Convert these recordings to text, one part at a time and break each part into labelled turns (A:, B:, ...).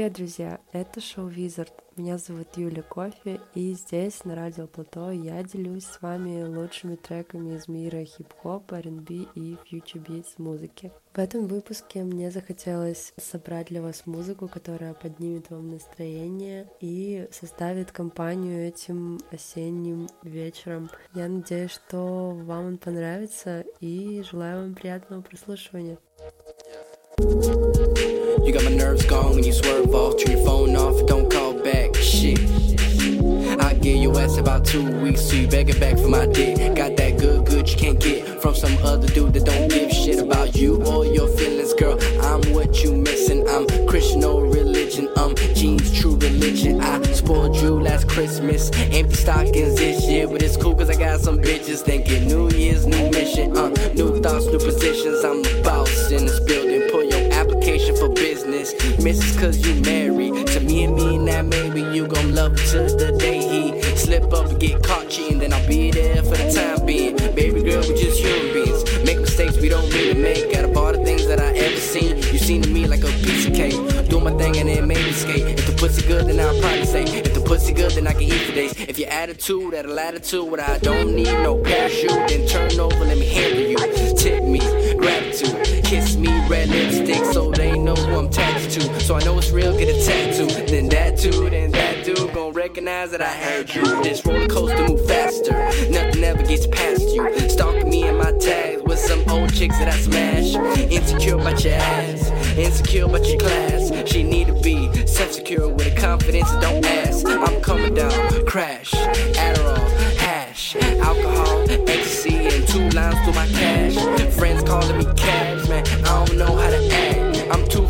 A: Привет, друзья! Это шоу Визард. Меня зовут Юля Кофе, и здесь, на Радио Плато, я делюсь с вами лучшими треками из мира хип-хоп, R&B и future beats музыки. В этом выпуске мне захотелось собрать для вас музыку, которая поднимет вам настроение и составит компанию этим осенним вечером. Я надеюсь, что вам он понравится, и желаю вам приятного прослушивания. You got my nerves gone when you swerve off. Turn your phone off, don't call back. Shit. I give your ass about two weeks, so you begging back for my dick. Got that good, good you can't get from some other dude that don't give shit about you or your feelings, girl. I'm what you missing. I'm Christian or religion. Um, jeans, true religion. I spoiled you last Christmas. Empty stockings this year, but it's cool cause I got some bitches thinking New Year's, new mission. Uh, new thoughts, new positions. I'm the boss in this building. For business. Misses cause you married. To me and me that maybe you gon' love to the day he slip up and get caught cheating. Then I'll be there for the time being. Baby girl, we just human beings. Make mistakes we don't to make. Out of all the things that I ever seen, you seem to me like a piece of cake. Do my thing and then maybe skate. If the pussy good, then I'll probably say. If the pussy good, then I can eat for days. If your attitude at a latitude, what I don't need no parachute, then turn over, let me handle you. Tip me, gratitude, kiss me, red lipstick, so attached to. So I know it's real, get a tattoo. Then that dude, then that dude gon' recognize that I heard you. This roller coaster move faster, nothing ever gets past you. Stalking me in my tags with some old chicks that I smash. Insecure about your ass, insecure about your class. She need to be self-secure with a confidence that don't ask. I'm coming down, crash, Adderall, hash, alcohol, ecstasy, and two lines to my cash. Friends calling me cabs, man. I don't know how to act. I'm too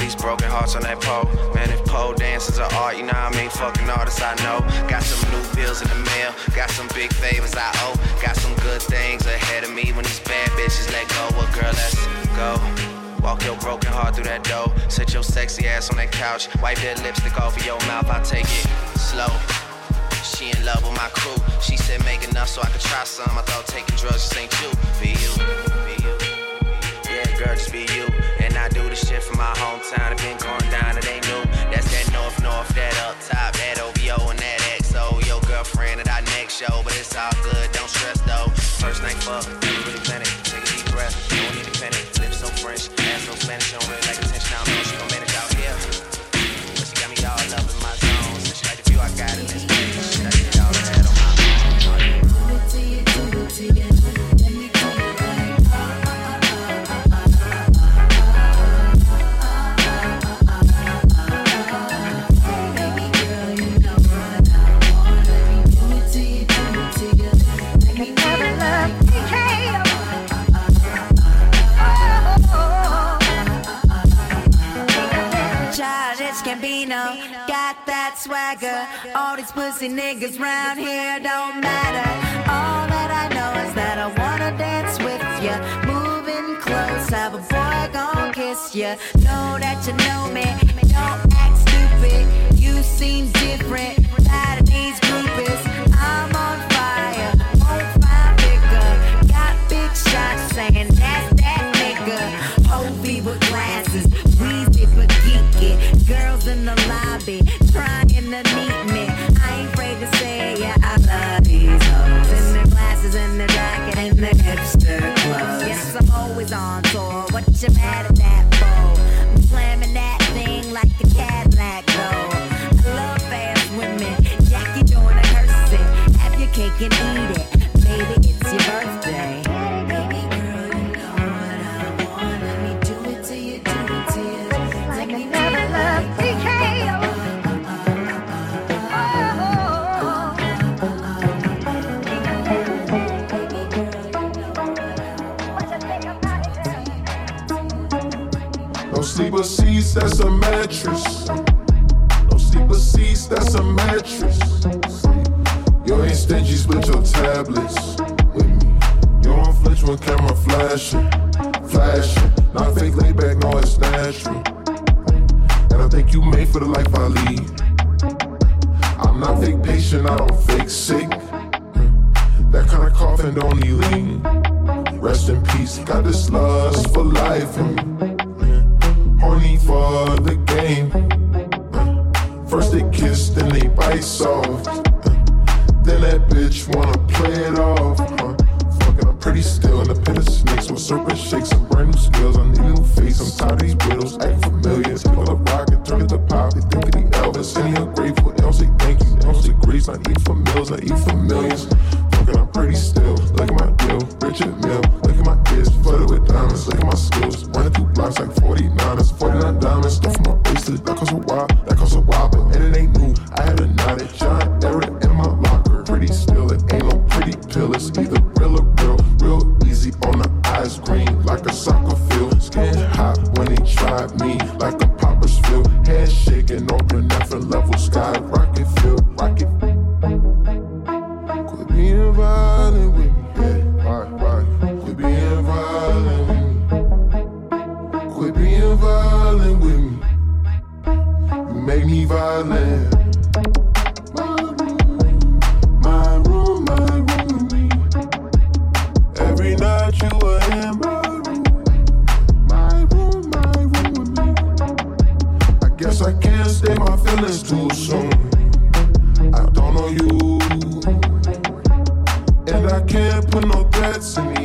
B: these broken hearts on that pole. Man, if pole dancers are art, you know I mean? Fucking artists I know. Got some new bills in the mail. Got some big favors I owe. Got some good things ahead of me when these bad bitches let go. Well, girl, let's go. Walk your broken heart through that door. Sit your sexy ass on that couch. Wipe that lipstick off of your mouth. I take it slow. She in love with my crew. She said make enough so I could try some. I thought taking drugs just ain't you. Be you. Be you. Yeah, girl, just be you. Shit from my hometown. It been going down, it ain't new. That's that north, north, that up top, that OVO and that XO. Your girlfriend at our next show, but it's all good. Don't stress though. First night fuck,
C: ya. No
D: sleeper seats, that's a mattress. No sleeper seats, that's a mattress. You ain't stingy, split your tablets with me. You don't flinch when camera flashing, flashing. Not fake laid back, no, it's natural. And I think you made for the life I lead. I'm not fake patient, I don't fake sick. That kind of coughing don't need lean. Rest in peace, got this lust for life in me for the game. First they kiss, then they bite soft. Then that bitch wanna you my room, my room. I guess I can't stay my feelings too soon. I don't know you, and I can't put no threats in
E: me.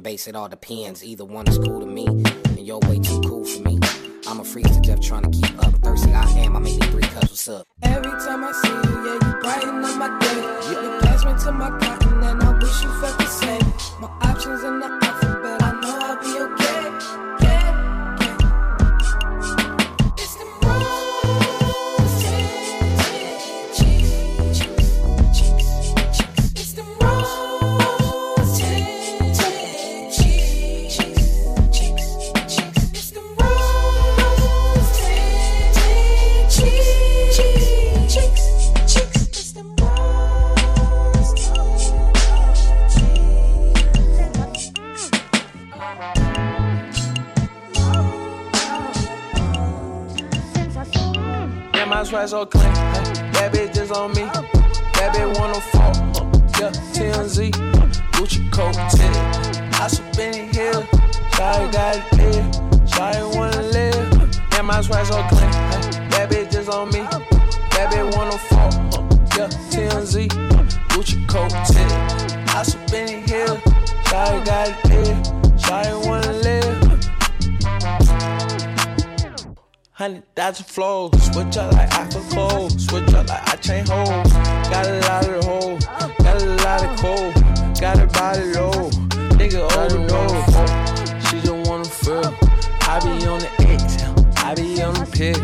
E: and
F: bass, it all depends. Either one is cool to me, and you're way too cool for me. I'm a freak to death trying to keep up. Thirsty I am, I make me three cups, what's up?
E: Every time I see you, yeah, you brighten up my day. Yeah. You pass me to my cotton, and I wish you felt the same. My options in the
G: options. So clean. That bitch just on me. That bitch wanna fall. Yeah, TMZ. Gucci coat, titty. I spin it here. Shawty got it there. Shawty wanna live. Yeah, my swag so clean. That bitch just on me. That bitch wanna fall. Yeah, TMZ. Gucci coat, titty. I spin it here. Shawty got it there. Hundred thousand flows, switch up like I could clothes, switch up like I chain hoes. Got a lot of hoes, got a lot of cold, got a body low, nigga overdose. She just wanna feel, I be on the exhale, I be on the pill.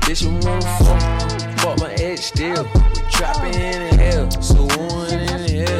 G: Bitch, you wanna fuck, fuck my ex still. We trapping in the hell, so one in the hell.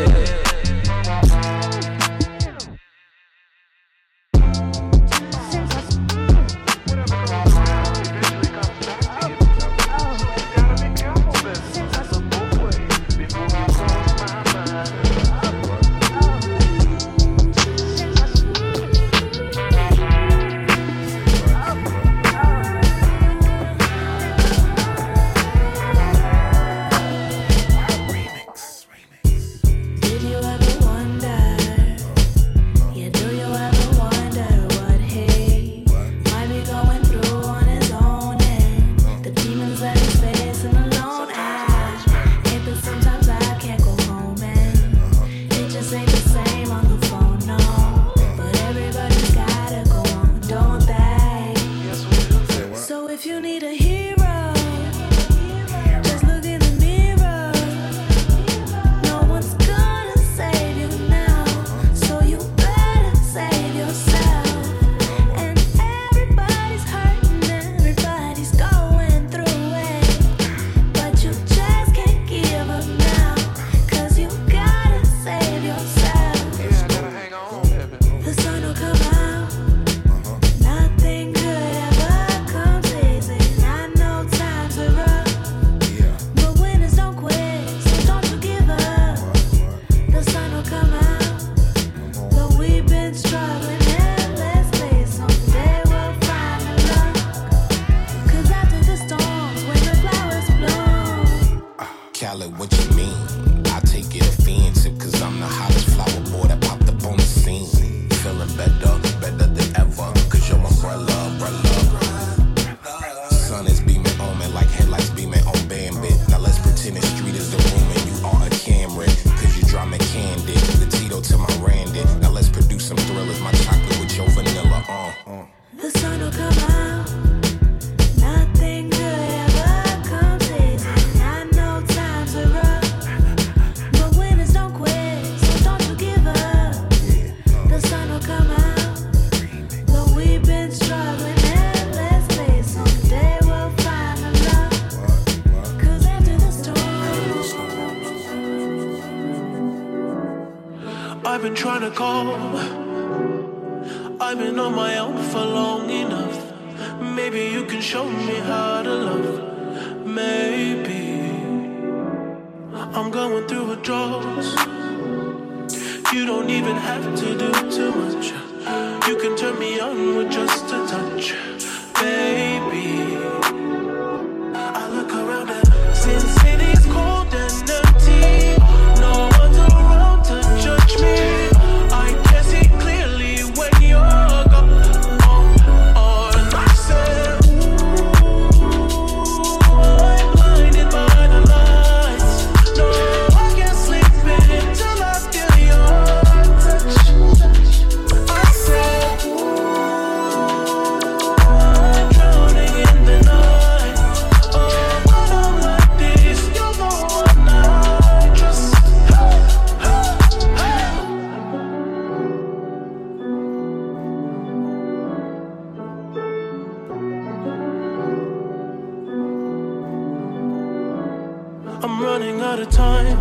C: running out of time.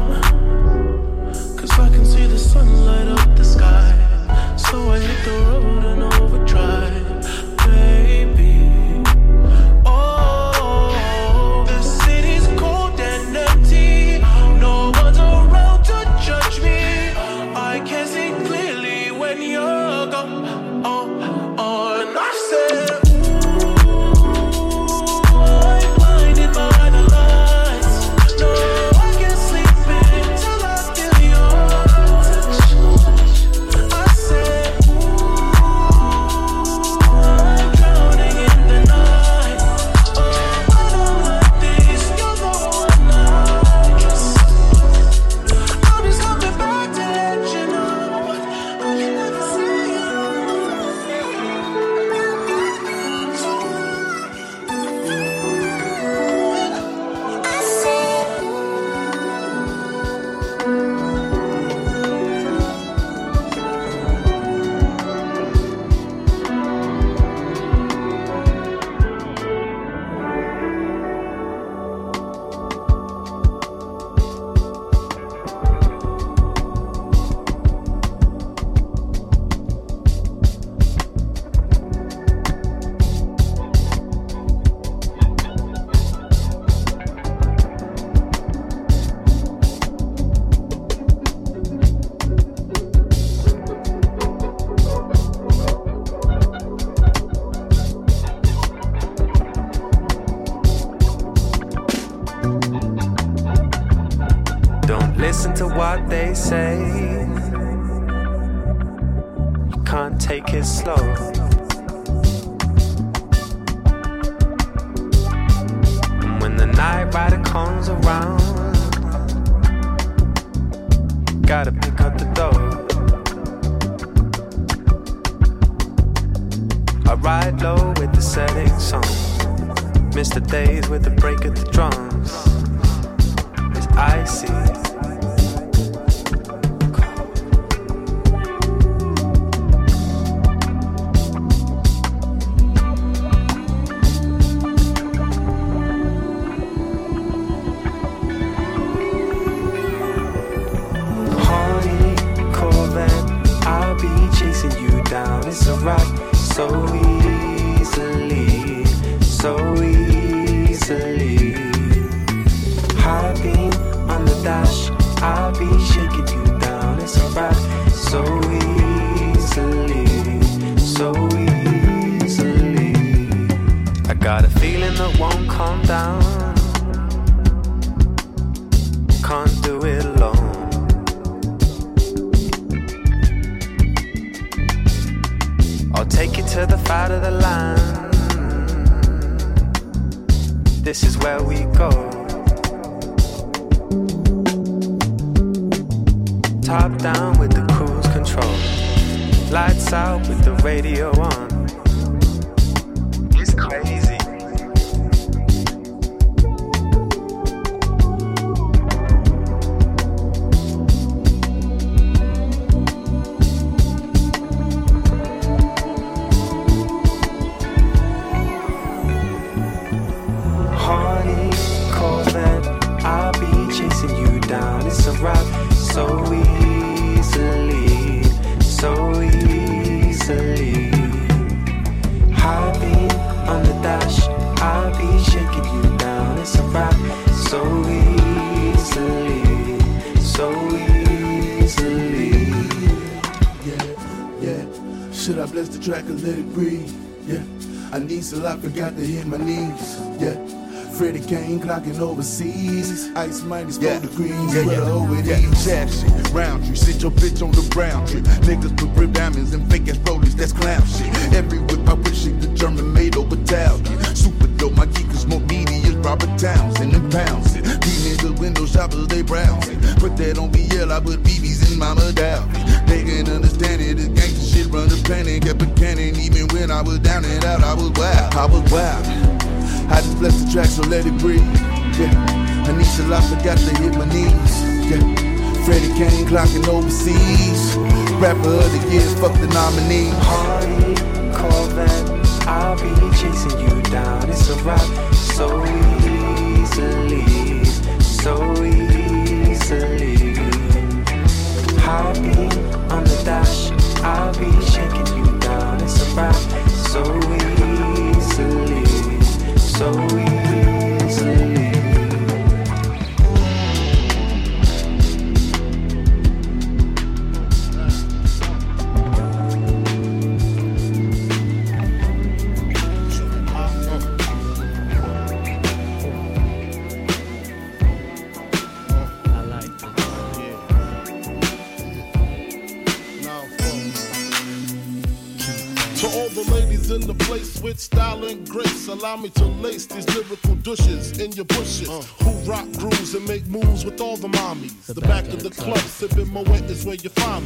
C: Cause
H: I
G: can see the
I: sunlight up the sky. So I hit the road. Top down with the cruise control. Lights out with the radio on.
J: Clocking overseas. Ice minus four
K: Yeah.
J: degrees.
K: Yeah, yeah,
J: hoe it
K: yeah.
J: is.
K: Shit, round tree. Sit your bitch on the brown tree. Niggas put rib diamonds and fake ass rollies, that's clown shit. Every whip I wish it the German made over Italian. Super dope, my geekers more media is Robert Townsend and pounds it. These niggas window shoppers, they browsing. Put that on BL, I put BBs in Mama Dalvin. They can understand it, this gangsta shit run the planet. Kept a cannon, even when I was down and out, I was wild. I was wild.
J: I just bless the track, so let it breathe. Yeah. To I forgot to hit my knees. Yeah. Freddie Kane clocking overseas. Rapper of the year, fuck the nominee.
I: Hardy that. I'll be chasing you down. It's a rock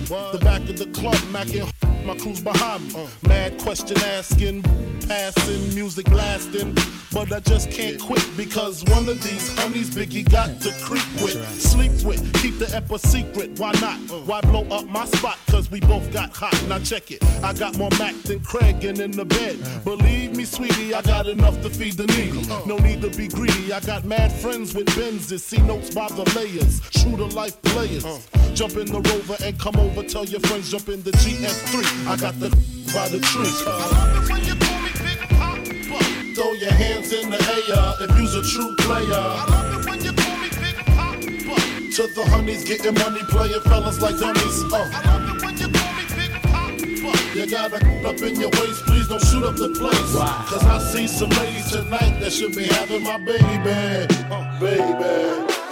I: The
L: back of the club, macking my crew's behind me. Uh. Mad question asking, passing, music blasting. But I just can't quit because one of these honeys Biggie got to creep with, sleep with, keep the ep secret. Why not? Why blow up my spot? Cause we both got hot. Now check it. I got more Mac than Craig and in the bed. Believe me, sweetie, I got enough to feed the needy. No need to be greedy. I got mad friends with Benzes. See notes by the layers. True to life players. Jump in the rover and come over. Tell your friends jump in the GS3. I got the by the tree. Throw your hands in the air if you's a true player. To the honeys, getting money, playing fellas like dummies. Uh. You gotta up in your waist, please don't shoot up the place. Cause I see some ladies tonight that should be having my baby. Uh, baby.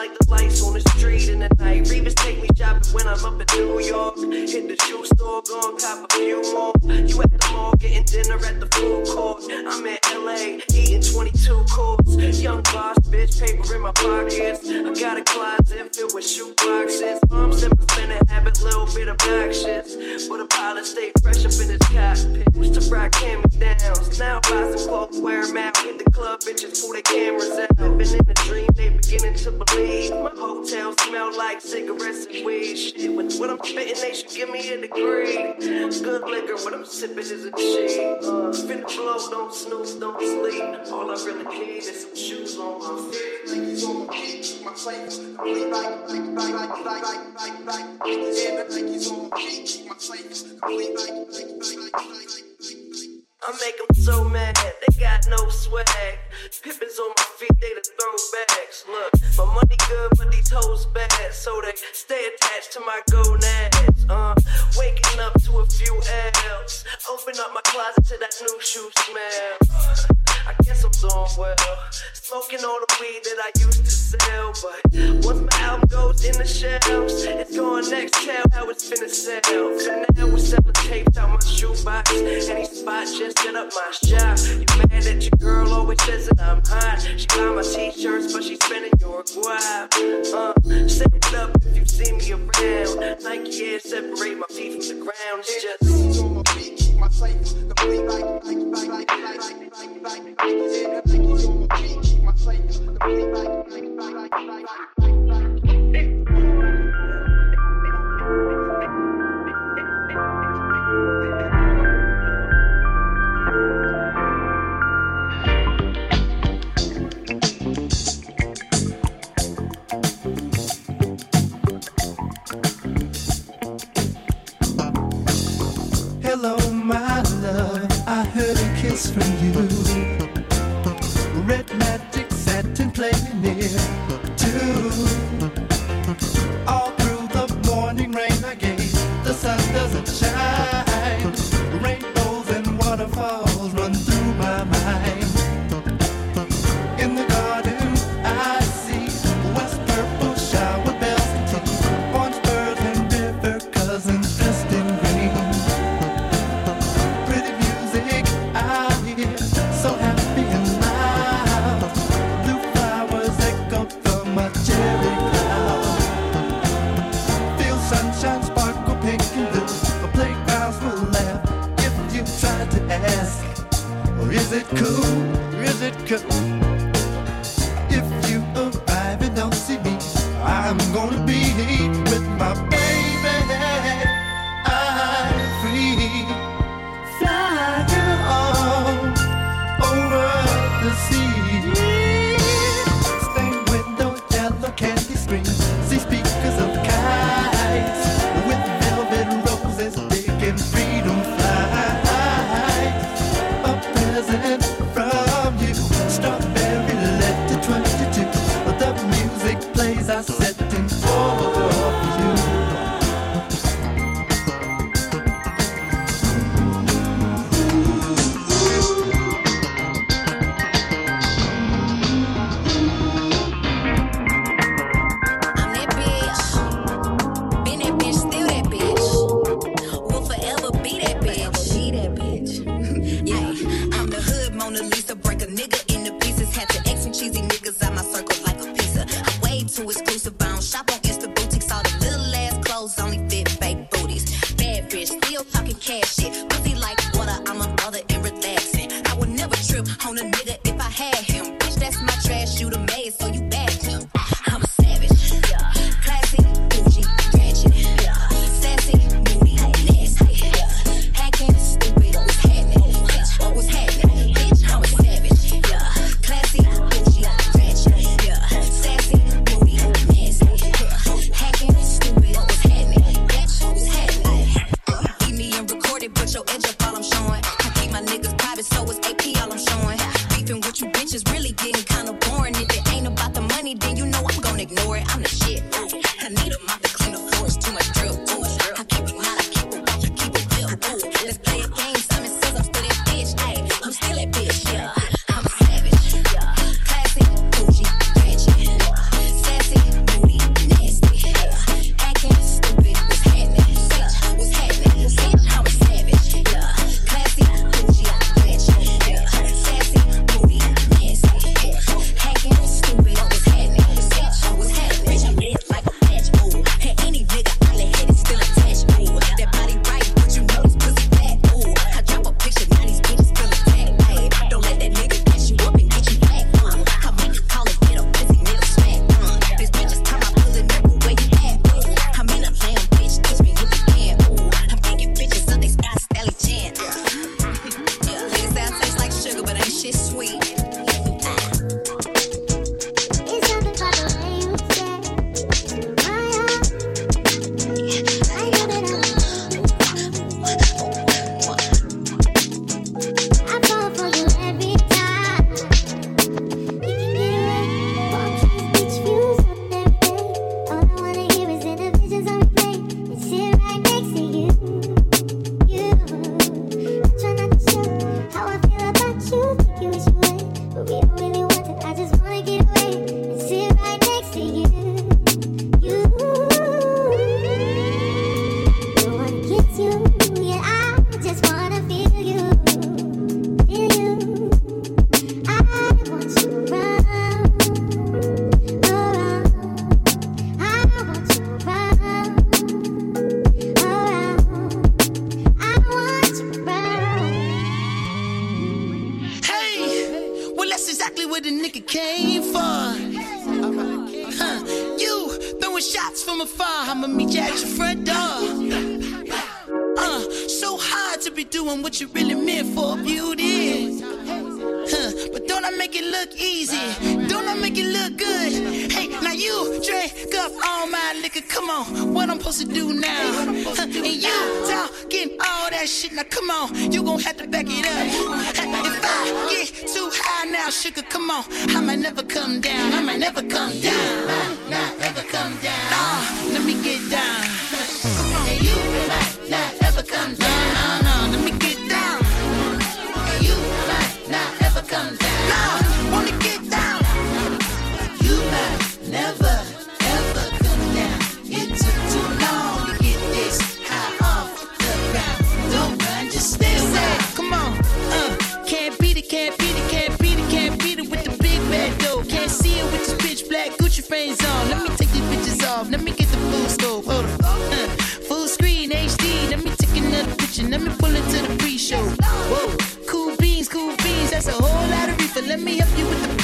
M: Like the lights on the street in the night. Revis take me shopping when I'm up in New York. Hit the shoe store, gon' cop a few more. You at the mall getting dinner at the food court. I'm in LA eating 22 courts. Young boss, bitch, paper in my pockets. I got a closet filled with shoe boxes. Mom's never spending habit, little bit of actions. But a pilot stay fresh up in his cockpit. Used to rock hand downs. Now buy some clothes, wear 'em out. Hit the club, bitches pull their cameras out. Been in a dream, they beginning to believe. My hotel smell like cigarettes and weed. Shit, with what I'm spitting, they should give me a degree. Good liquor, what I'm sipping is a cheap. Uh, finna blow, don't snooze, don't sleep. All I really need is some shoes on my feet. On my feet, my. Yeah, on my feet, my. I make them so mad, they got no swag. Pippins on my feet, they the throwbacks. Look, my money good, but these hoes bad, so they stay attached to my gonads. Uh, waking up to a few L's. Open up my closet to that new shoe smell. I guess I'm doing well. Smoking all the weed that I used to sell, but once my album goes in the shelves, it's going next. Tell how it's finna sell. For now, we're selling tapes out my shoebox. Any spot, just set up my shop. You mad that your girl always says that I'm hot? She buy my t-shirts, but she's spending your guap. Uh, say what up if you see me around. Nike Air separate my feet from the ground. It's just my feet, keep my safe. Complete like, like, like, like, like, like, like, like. Yeah, the Nike's on
N: meet you at your front door. Uh, so hard to be doing what you really meant for, beauty. Huh, but don't I make it look easy? Don't I make it look good? Hey, now you drink up all my liquor. Come on, what I'm supposed to do now? And you talking all that shit. Now come on, you gon' have to back it up. If I get too high now, sugar, come on, I might never come down. I might never come down. I might never come down. Uh, let me get down. Let me help you with the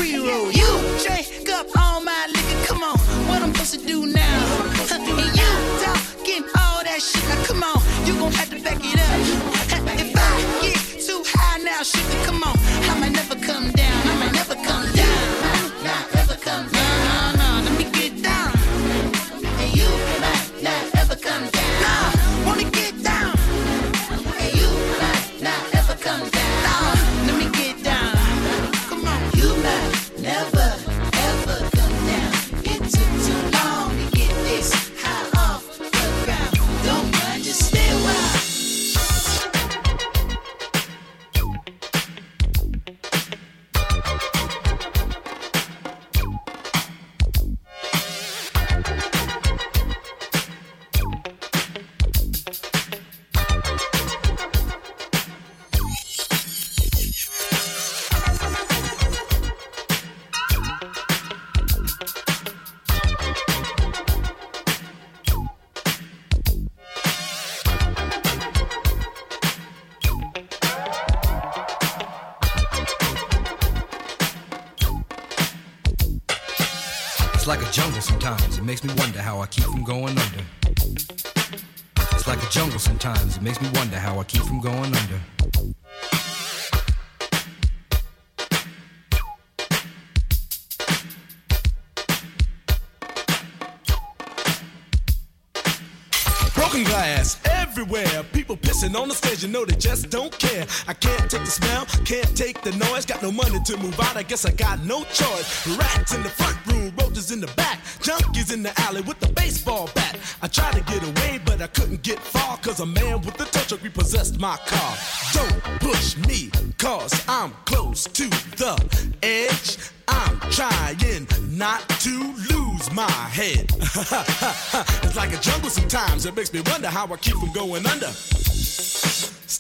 O: sometimes. It makes me wonder how I keep from going under. It's like a jungle sometimes. It makes me wonder how I keep from going under.
P: Broken glass everywhere. People pissing on the stage, you know they just don't care. I can't take the smell, can't take the noise. Got no money to move out, I guess I got no choice. Rats in the front junkies in the alley with the baseball bat. I tried to get away, but I couldn't get far, cause a man with a tow truck repossessed my car. Don't push me, cause I'm close to the edge. I'm trying not to lose my head. it's like a jungle sometimes. It makes me wonder how I keep from going under.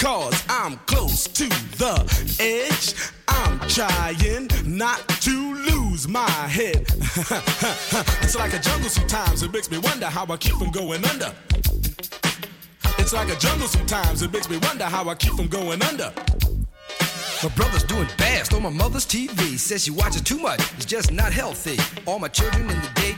P: cause I'm close to the edge. I'm trying not to lose my head. it's like a jungle sometimes, it makes me wonder how I keep from going under. It's like a jungle sometimes, it makes me wonder how I keep from going under.
O: My brother's doing bad, stole my mother's TV. Says she watches too much, it's just not healthy. All my children in the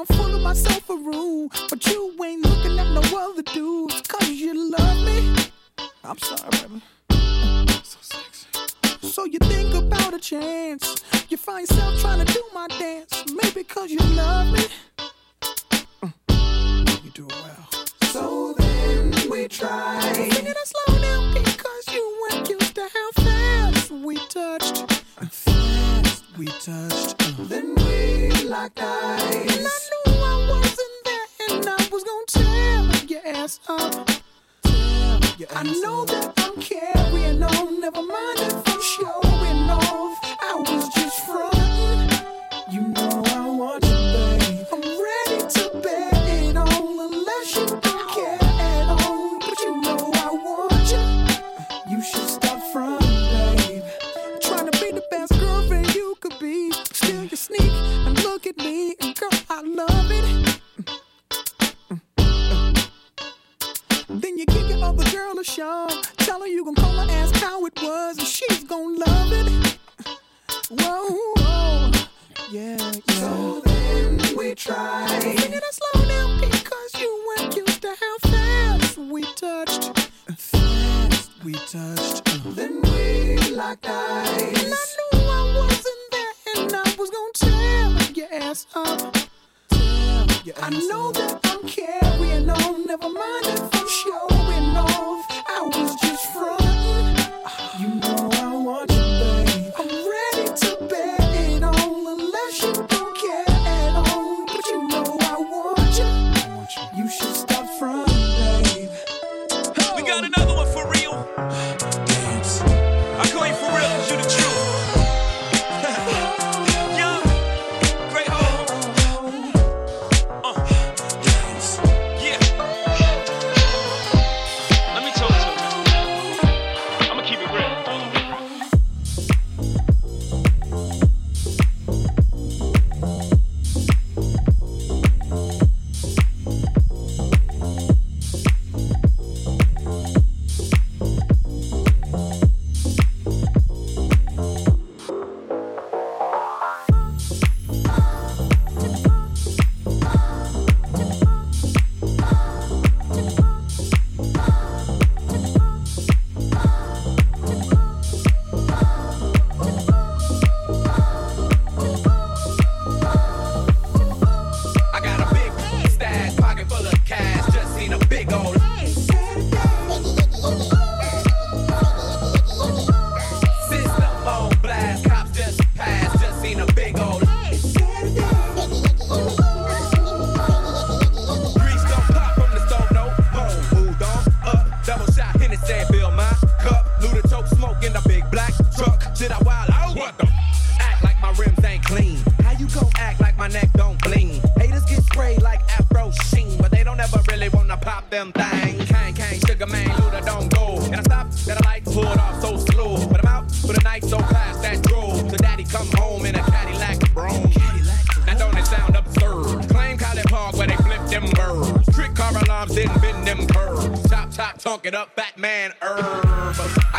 E: Wanna
Q: full of myself or rude, but you ain't looking at no other dudes. Cause you love me.
R: I'm sorry, baby.
Q: So sexy. So you think about a chance. You find yourself trying to do my dance. Maybe cause you love me.
R: You do it well.
Q: So then we try. Sing it slow down because you weren't used to how fast we touched.
R: We touched.
Q: Then we locked eyes. And I knew I wasn't there and I was gonna tear your ass up. I know that I'm carrying on. Never mind if I'm showing off. I was just frontin'. A shove. Tell her you gon' call her, ask how it was, and she's gon' love it. Whoa, whoa. yeah, yeah. So then we try. Sing it slow down because you weren't used to how fast we touched.
R: Fast we touched.
Q: Then we locked eyes. And I knew I wasn't there, and I was gonna tear your ass up. I know that I'm carrying on. Never mind if I'm showing off. I was just frontin'.
S: Chop, chop, it up, fat man herb.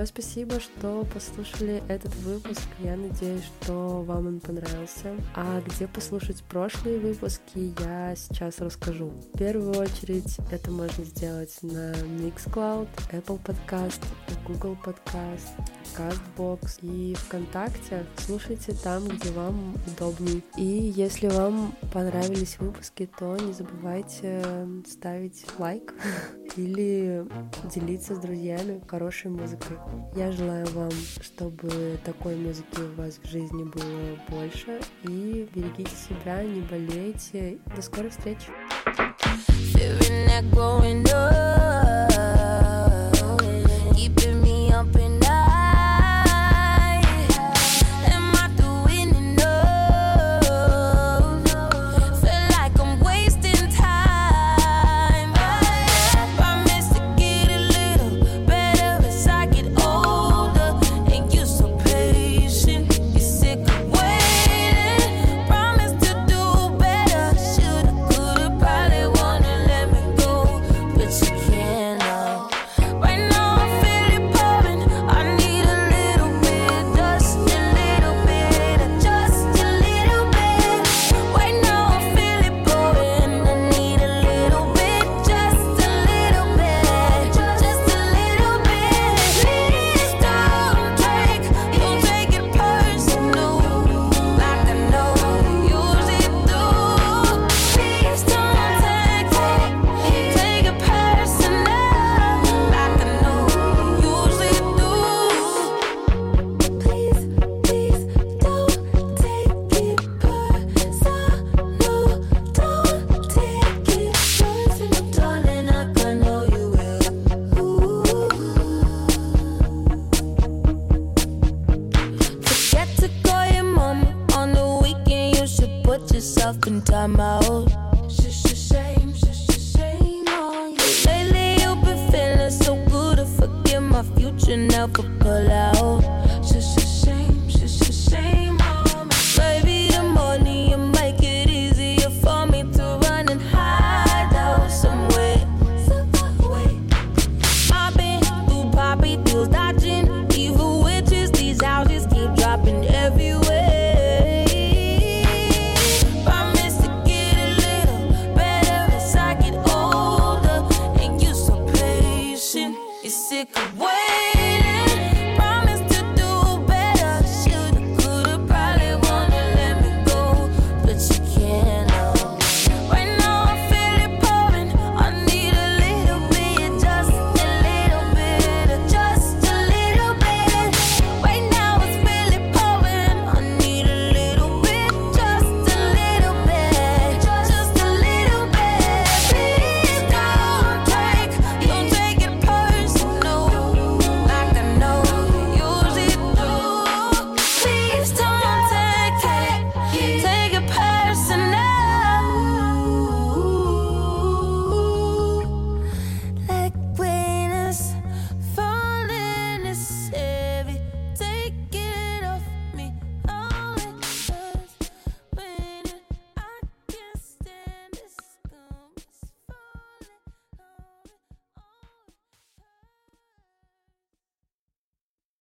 T: Большое спасибо, что послушали этот выпуск. Я надеюсь, что вам он понравился. А где послушать прошлые выпуски, я сейчас расскажу. В первую очередь это можно сделать на Mixcloud, Apple Podcast, Google Podcast, CastBox и ВКонтакте. Слушайте там, где вам удобней. И если вам понравились выпуски, то не забывайте ставить лайк или делиться с друзьями хорошей музыкой. Я желаю вам, чтобы такой музыки у вас в жизни было больше. И берегите себя, не болейте. До скорой
U: до скорых встреч. I'm out.